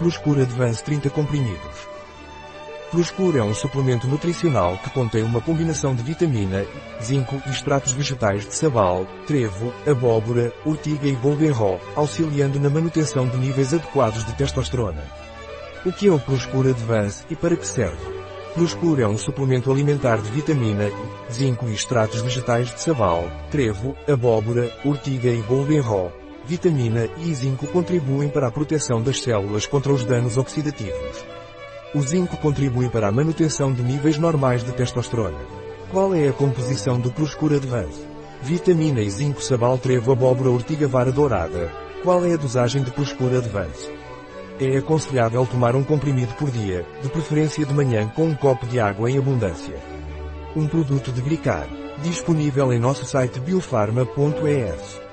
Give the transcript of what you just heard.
Proscura Advance 30 comprimidos. Proscura é um suplemento nutricional que contém uma combinação de vitamina, zinco e extratos vegetais de sabal, trevo, abóbora, urtiga e goldenrol, auxiliando na manutenção de níveis adequados de testosterona. O que é o Proscura Advance e para que serve? Proscura é um suplemento alimentar de vitamina, zinco e extratos vegetais de sabal, trevo, abóbora, urtiga e goldenrol, vitamina E zinco contribuem para a proteção das células contra os danos oxidativos. O zinco contribui para a manutenção de níveis normais de testosterona. Qual é a composição do Proscura Advance? Vitamina E zinco sabal trevo abóbora ortiga vara dourada. Qual é a dosagem de Proscura Advance? É aconselhável tomar um comprimido por dia, de preferência de manhã com um copo de água em abundância. Um produto de Gricar. Disponível em nosso site biofarma.es.